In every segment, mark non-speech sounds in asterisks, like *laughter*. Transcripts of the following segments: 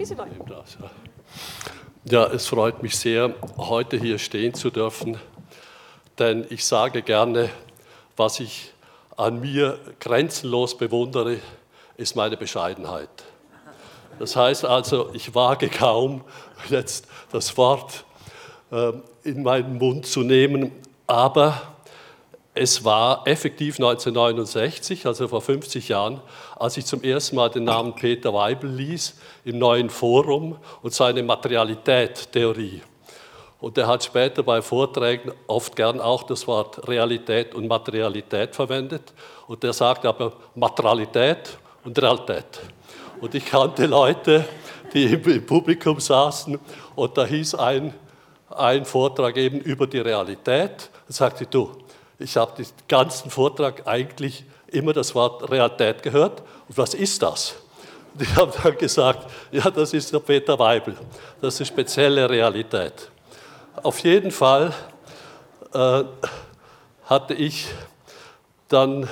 bisschen weiter. Ja, es freut mich sehr, heute hier stehen zu dürfen, denn ich sage gerne, was ich an mir grenzenlos bewundere, ist meine Bescheidenheit. Das heißt also, ich wage kaum, jetzt das Wort äh, in meinen Mund zu nehmen, aber es war effektiv 1969, also vor 50 Jahren, als ich zum ersten Mal den Namen Peter Weibel ließ im neuen Forum und seine Materialität-Theorie. Und er hat später bei Vorträgen oft gern auch das Wort Realität und Materialität verwendet. Und er sagt aber Materialität und Realität. Und ich kannte Leute, die im Publikum saßen und da hieß ein, ein Vortrag eben über die Realität. Da sagte du, ich habe den ganzen Vortrag eigentlich immer das Wort Realität gehört. Und was ist das? Ich *laughs* habe dann gesagt, ja, das ist der Peter Weibel. Das ist spezielle Realität. Auf jeden Fall äh, hatte ich dann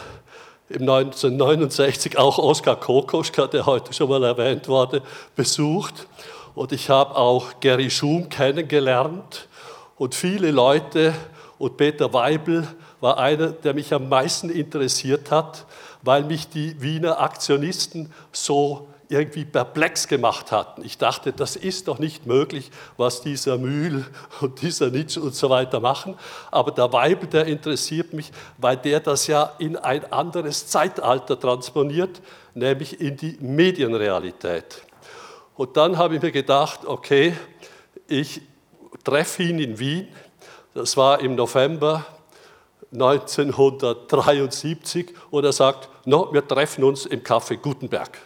im 1969 auch Oskar Kokoschka, der heute schon mal erwähnt wurde, besucht. Und ich habe auch Gary Schum kennengelernt und viele Leute und Peter Weibel war einer, der mich am meisten interessiert hat, weil mich die Wiener Aktionisten so irgendwie perplex gemacht hatten. Ich dachte, das ist doch nicht möglich, was dieser Mühl und dieser Nietzsche und so weiter machen. Aber der Weibel, der interessiert mich, weil der das ja in ein anderes Zeitalter transponiert, nämlich in die Medienrealität. Und dann habe ich mir gedacht, okay, ich treffe ihn in Wien. Das war im November 1973 und er sagt, no, wir treffen uns im Café Gutenberg.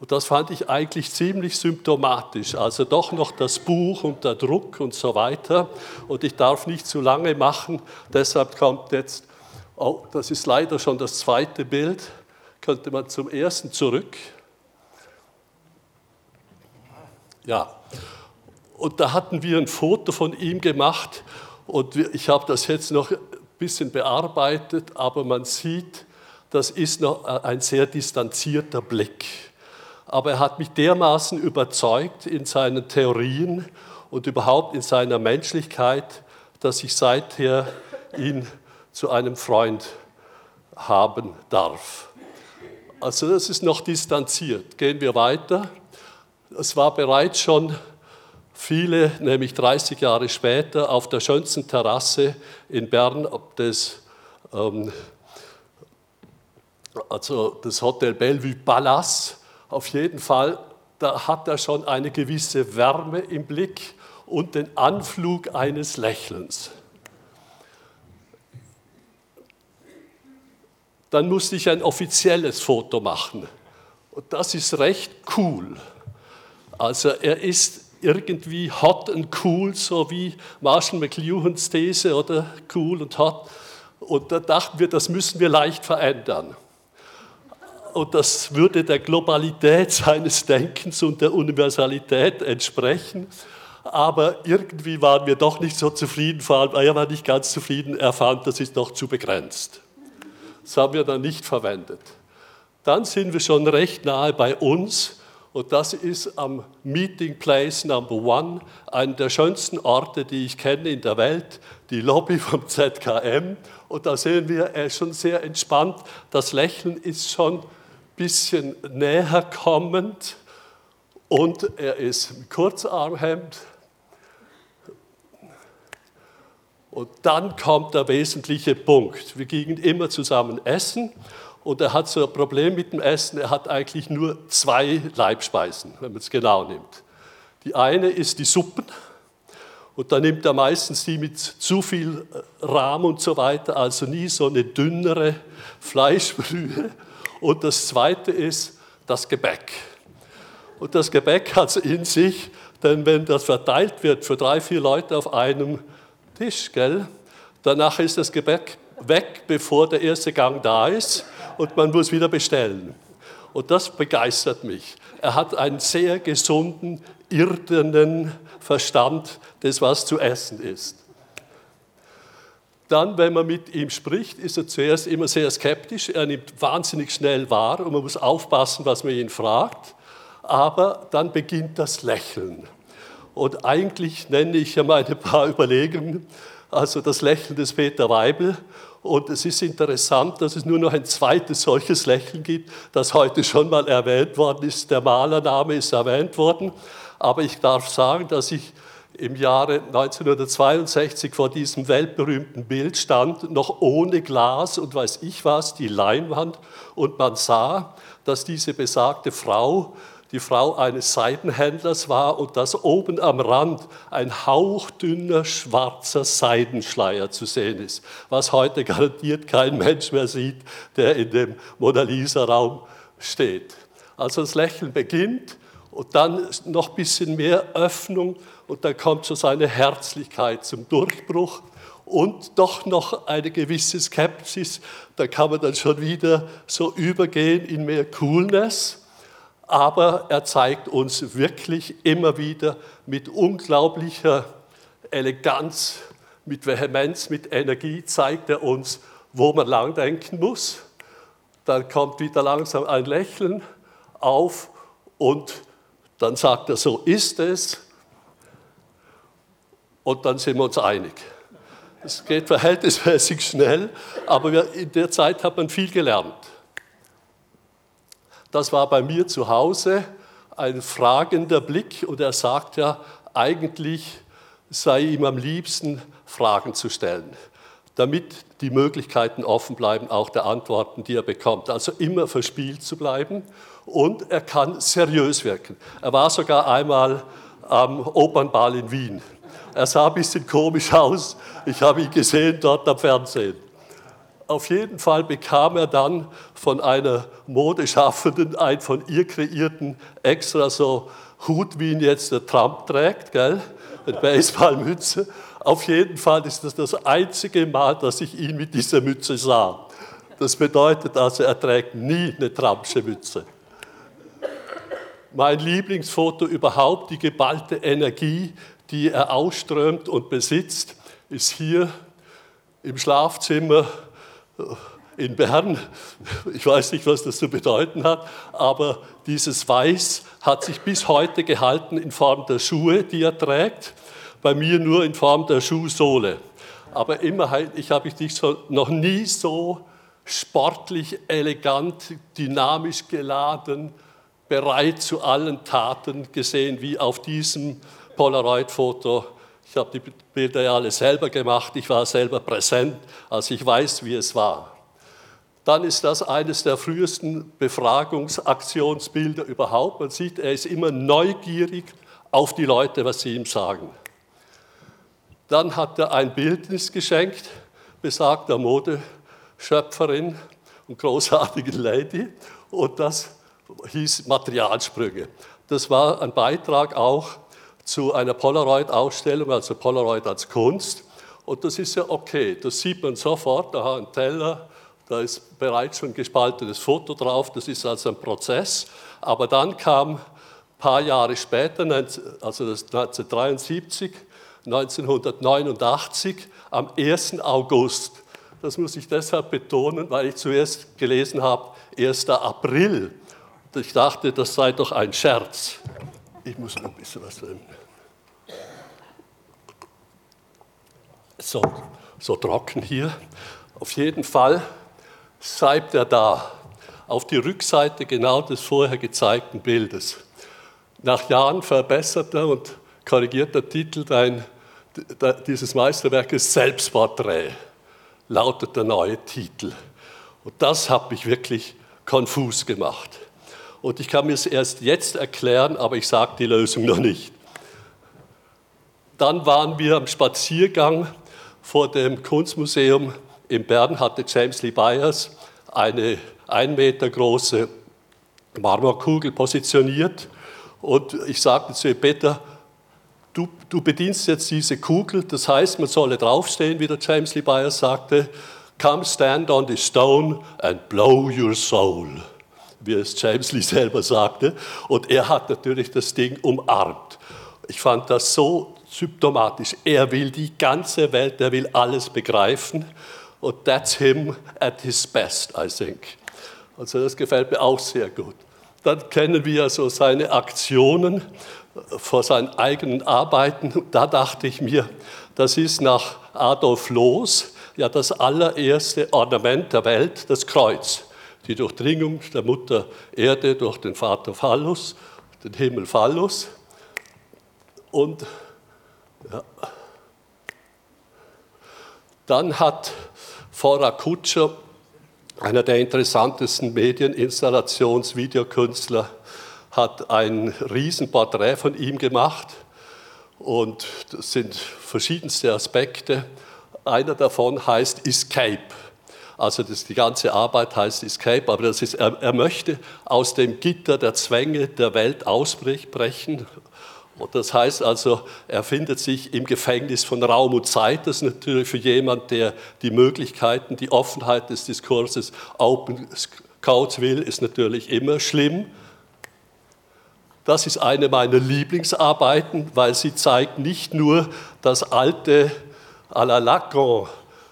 Und das fand ich eigentlich ziemlich symptomatisch. Also doch noch das Buch und der Druck und so weiter. Und ich darf nicht zu lange machen, deshalb kommt jetzt, oh, das ist leider schon das zweite Bild, könnte man zum ersten zurück. Ja, und da hatten wir ein Foto von ihm gemacht und ich habe das jetzt noch bisschen bearbeitet, aber man sieht, das ist noch ein sehr distanzierter Blick. Aber er hat mich dermaßen überzeugt in seinen Theorien und überhaupt in seiner Menschlichkeit, dass ich seither ihn zu einem Freund haben darf. Also das ist noch distanziert. Gehen wir weiter. Es war bereits schon Viele, nämlich 30 Jahre später, auf der schönsten Terrasse in Bern, des, ähm, also das Hotel Bellevue Palace, auf jeden Fall, da hat er schon eine gewisse Wärme im Blick und den Anflug eines Lächelns. Dann musste ich ein offizielles Foto machen. Und das ist recht cool. Also er ist irgendwie hot und cool, so wie Marshall McLuhans These, oder cool und hot. Und da dachten wir, das müssen wir leicht verändern. Und das würde der Globalität *laughs* seines Denkens und der Universalität entsprechen. Aber irgendwie waren wir doch nicht so zufrieden, vor allem er war nicht ganz zufrieden, er fand, das ist doch zu begrenzt. Das haben wir dann nicht verwendet. Dann sind wir schon recht nahe bei uns und das ist am Meeting Place Number One, einer der schönsten Orte, die ich kenne in der Welt, die Lobby *laughs* vom ZKM. Und da sehen wir, er ist schon sehr entspannt. Das Lächeln ist schon ein bisschen näher kommend. Und er ist im Kurzarmhemd. Und dann kommt der wesentliche Punkt. Wir gingen immer zusammen essen und er hat so ein Problem mit dem Essen, er hat eigentlich nur zwei Leibspeisen, wenn man es genau nimmt. Die eine ist die Suppen und da nimmt er meistens die mit zu viel äh, Rahm und so weiter, also nie so eine dünnere Fleischbrühe. Und das zweite ist das Gebäck. Und das Gebäck hat es in sich, denn wenn das verteilt wird für drei, vier Leute auf einem Tisch, gell, danach ist das Gebäck weg, bevor der erste Gang da ist und man muss wieder bestellen. Und das begeistert mich. Er hat einen sehr gesunden, irdenen Verstand des, was zu essen ist. Dann, wenn man mit ihm spricht, ist er zuerst immer sehr skeptisch. Er nimmt wahnsinnig schnell wahr und man muss aufpassen, was man ihn fragt. aber dann beginnt das Lächeln. Und eigentlich nenne ich ja meine paar *laughs* Überlegungen, also das Lächeln des Peter Weibel. Und es ist interessant, dass es nur noch ein zweites solches Lächeln gibt, das heute schon mal erwähnt worden ist. Der Malername ist erwähnt worden. Aber ich darf sagen, dass ich im Jahre 1962 vor diesem weltberühmten Bild stand, noch ohne Glas und weiß ich was, die Leinwand. Und man sah, dass diese besagte Frau die Frau eines Seidenhändlers war und dass oben am Rand ein hauchdünner schwarzer Seidenschleier zu sehen ist, was heute garantiert kein Mensch mehr sieht, der in dem Mona Lisa-Raum steht. Also das Lächeln beginnt und dann noch ein bisschen mehr Öffnung und dann kommt so seine Herzlichkeit zum Durchbruch und doch noch eine gewisse Skepsis. Da kann man dann schon wieder so übergehen in mehr Coolness. Aber er zeigt uns wirklich immer wieder mit unglaublicher Eleganz, mit Vehemenz, mit Energie, zeigt er uns, wo man lang denken muss. Dann kommt wieder langsam ein Lächeln auf und dann sagt er, so ist es. Und dann sind wir uns einig. Es geht verhältnismäßig schnell, aber in der Zeit hat man viel gelernt. Das war bei mir zu Hause ein fragender Blick und er sagt ja, eigentlich sei ihm am liebsten Fragen zu stellen, damit die Möglichkeiten offen bleiben, auch der Antworten, die er bekommt. Also immer verspielt zu bleiben und er kann seriös wirken. Er war sogar einmal am Opernball in Wien. Er sah ein bisschen komisch aus. Ich habe ihn gesehen dort am Fernsehen. Auf jeden Fall bekam er dann von einer Modeschaffenden einen von ihr kreierten extra so Hut, wie ihn jetzt der Trump trägt, gell? eine Baseballmütze. Auf jeden Fall ist das das einzige Mal, dass ich ihn mit dieser Mütze sah. Das bedeutet also, er trägt nie eine Trumpsche Mütze mein Lieblingsfoto überhaupt, die geballte Energie, die er ausströmt und besitzt, ist hier im Schlafzimmer in Bern. Ich weiß nicht, was das zu bedeuten hat, aber dieses Weiß hat sich bis heute gehalten in Form der Schuhe, die er trägt. Bei mir nur in Form der Schuhsohle. Aber immerhin, ich habe dich noch nie so sportlich, elegant, dynamisch geladen, bereit zu allen Taten gesehen, wie auf diesem Polaroid-Foto. Ich habe die Bilder ja alle selber gemacht, ich war selber präsent, also ich weiß, wie es war. Dann ist das eines der frühesten Befragungsaktionsbilder überhaupt. Man sieht, er ist immer neugierig auf die Leute, was sie ihm sagen. Dann hat er ein Bildnis geschenkt, besagter Modeschöpferin und großartigen Lady, und das hieß Materialsprünge. Das war ein Beitrag auch zu einer Polaroid-Ausstellung, also Polaroid als Kunst. Und das ist ja okay, das sieht man sofort, da ein Teller, da ist bereits schon gespaltenes Foto drauf, das ist also ein Prozess. Aber dann kam ein paar Jahre später, also 1973, 1989, am 1. August, das muss ich deshalb betonen, weil ich zuerst gelesen habe, 1. April ich dachte, das sei doch ein Scherz. Ich muss noch ein bisschen was nehmen. So, so trocken hier. Auf jeden Fall schreibt er da auf die Rückseite genau des vorher gezeigten Bildes. Nach Jahren verbesserter und korrigierter Titel dein, dieses Meisterwerkes Selbstporträt lautet der neue Titel. Und das hat mich wirklich konfus gemacht. Und ich kann mir es erst jetzt erklären, aber ich sage die Lösung noch nicht. Dann waren wir am Spaziergang vor dem Kunstmuseum in Bern, hatte James Lee Byers eine ein Meter große Marmorkugel positioniert. Und ich sagte zu ihm, Peter, du, du bedienst jetzt diese Kugel, das heißt, man solle draufstehen, wie der James Lee Byers sagte, come stand on the stone and blow your soul wie es James Lee selber sagte. Und er hat natürlich das Ding umarmt. Ich fand das so symptomatisch. Er will die ganze Welt, er will alles begreifen. Und that's him at his best, I think. Also das gefällt mir auch sehr gut. dann kennen wir so seine Aktionen vor seinen eigenen Arbeiten. Da dachte ich mir, das ist nach Adolf Loos ja das allererste Ornament der Welt, das Kreuz. Die Durchdringung der Mutter Erde durch den Vater Phallus, den Himmel Phallus. Und ja. dann hat Fora Kutscher, einer der interessantesten Medieninstallations-Videokünstler, hat ein Riesenporträt von ihm gemacht. Und das sind verschiedenste Aspekte. Einer davon heißt Escape. Also das, die ganze Arbeit heißt Escape, aber das ist, er, er möchte aus dem Gitter der Zwänge der Welt ausbrechen. Und das heißt also, er findet sich im Gefängnis von Raum und Zeit. Das ist natürlich für jemand, der die Möglichkeiten, die Offenheit des Diskurses, Open Codes will, ist natürlich immer schlimm. Das ist eine meiner Lieblingsarbeiten, weil sie zeigt nicht nur das alte à la Lacan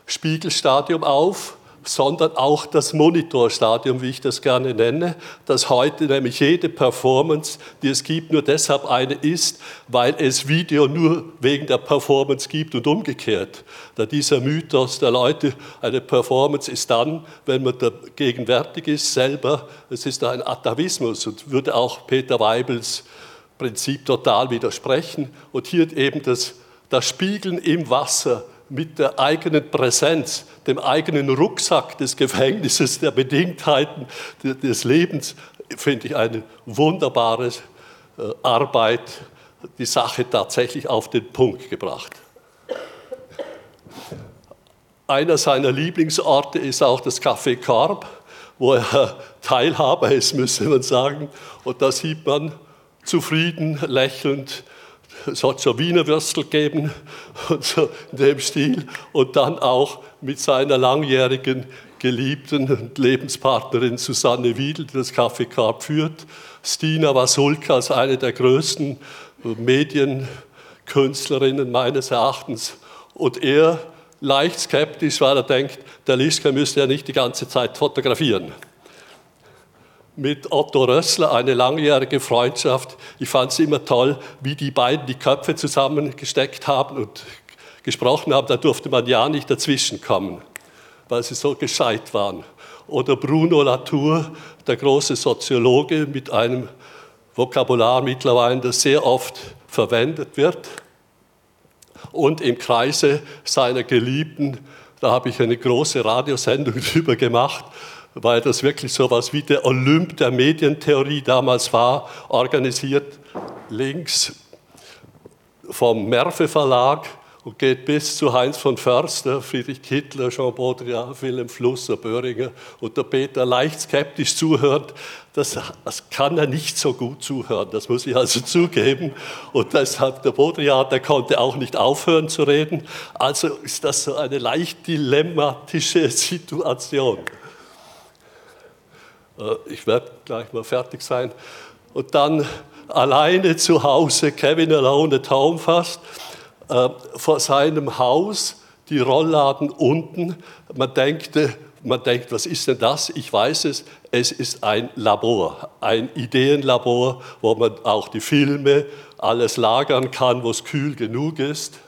Spiegelstadium auf, sondern auch das Monitorstadium, wie ich das gerne nenne, dass heute nämlich jede Performance, die es gibt, nur deshalb eine ist, weil es Video nur wegen der Performance gibt und umgekehrt. Da dieser Mythos der Leute, eine Performance ist dann, wenn man da gegenwärtig ist selber, es ist ein Atavismus und würde auch Peter Weibels Prinzip total widersprechen. Und hier eben das, das Spiegeln im Wasser mit der eigenen Präsenz, dem eigenen Rucksack des Gefängnisses, der Bedingtheiten des Lebens, finde ich eine wunderbare äh, Arbeit, die Sache tatsächlich auf den Punkt gebracht. Einer seiner Lieblingsorte ist auch das Café Korb, wo er *laughs* Teilhaber ist, müsste man sagen. Und da sieht man zufrieden, lächelnd es hat schon Wiener Würstel gegeben und so in dem Stil. Und dann auch mit seiner langjährigen Geliebten und Lebenspartnerin Susanne Wiedel, die das Café Carp führt. Stina Wasulka als eine der größten Medienkünstlerinnen meines Erachtens. Und er leicht skeptisch, weil er denkt, der Lischka müsste ja nicht die ganze Zeit fotografieren mit Otto Rössler eine langjährige Freundschaft. Ich fand es immer toll, wie die beiden die Köpfe zusammengesteckt haben und gesprochen haben. Da durfte man ja nicht dazwischenkommen, weil sie so gescheit waren. Oder Bruno Latour, der große Soziologe mit einem Vokabular mittlerweile, das sehr oft verwendet wird. Und im Kreise seiner Geliebten, da habe ich eine große Radiosendung *laughs* drüber gemacht, weil das wirklich so etwas wie der Olymp der Medientheorie damals war, organisiert links vom Merve Verlag und geht bis zu Heinz von Förster, Friedrich Kittler, Jean Baudrillard, Wilhelm Flusser, Böhringer und der Peter leicht skeptisch zuhört, das, das, kann er nicht so gut zuhören, das muss ich also zugeben. Und deshalb der Baudrillard, der konnte auch nicht aufhören zu reden. Also ist das so eine leicht dilemmatische Situation. Äh, ich werde gleich mal fertig sein. Und dann alleine zu Hause, Kevin alone at home fast, äh, vor seinem Haus, die Rollladen unten. Man denkt, man denkt, was ist denn das? Ich weiß es, es ist ein Labor, ein Ideenlabor, wo man auch die Filme, alles lagern kann, wo es kühl genug ist.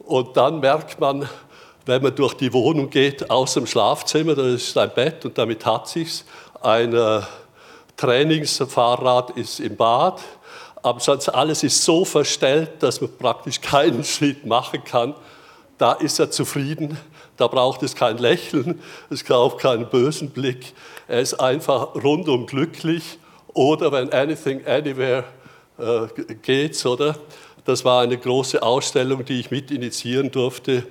Und dann merkt man, wenn man durch die Wohnung geht, aus dem Schlafzimmer, da ist ein Bett und damit hat sich's. Ein äh, Trainingsfahrrad ist im Bad, aber sonst alles ist so verstellt, dass man praktisch keinen *laughs* Schritt machen kann. Da ist er zufrieden, da braucht es kein Lächeln, es braucht keinen bösen Blick. Er ist einfach rundum glücklich. Oder wenn Anything Anywhere äh, geht, oder? Das war eine große Ausstellung, die ich mit initiieren durfte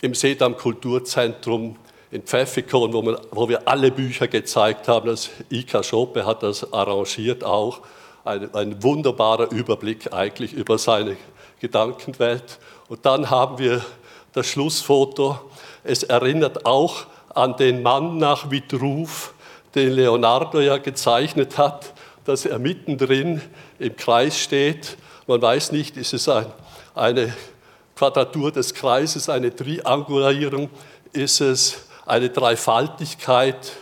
im Sedam Kulturzentrum in Pfäffikon, wo, man, wo wir alle Bücher gezeigt haben. Das Ika Schope hat das arrangiert auch. Ein, ein wunderbarer Überblick eigentlich über seine Gedankenwelt. Und dann haben wir das Schlussfoto. Es erinnert auch an den Mann nach Vitruv, den Leonardo ja gezeichnet hat, dass er mittendrin im Kreis steht. Man weiß nicht, ist es ein, eine Quadratur des Kreises, eine Triangulierung, ist es eine Dreifaltigkeit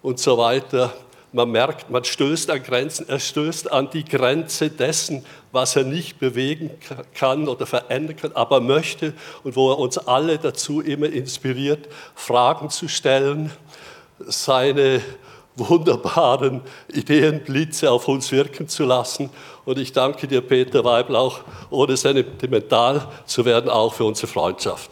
und so weiter. man merkt, man stößt an Grenzen, er stößt an die Grenze dessen, was er nicht bewegen kann oder verändern kann, aber möchte und wo er uns alle dazu immer inspiriert, Fragen zu stellen, seine wunderbaren Ideenblitze auf uns wirken zu lassen. Und ich danke dir, Peter Weiblauch, ohne sentimental zu werden, auch für unsere Freundschaft.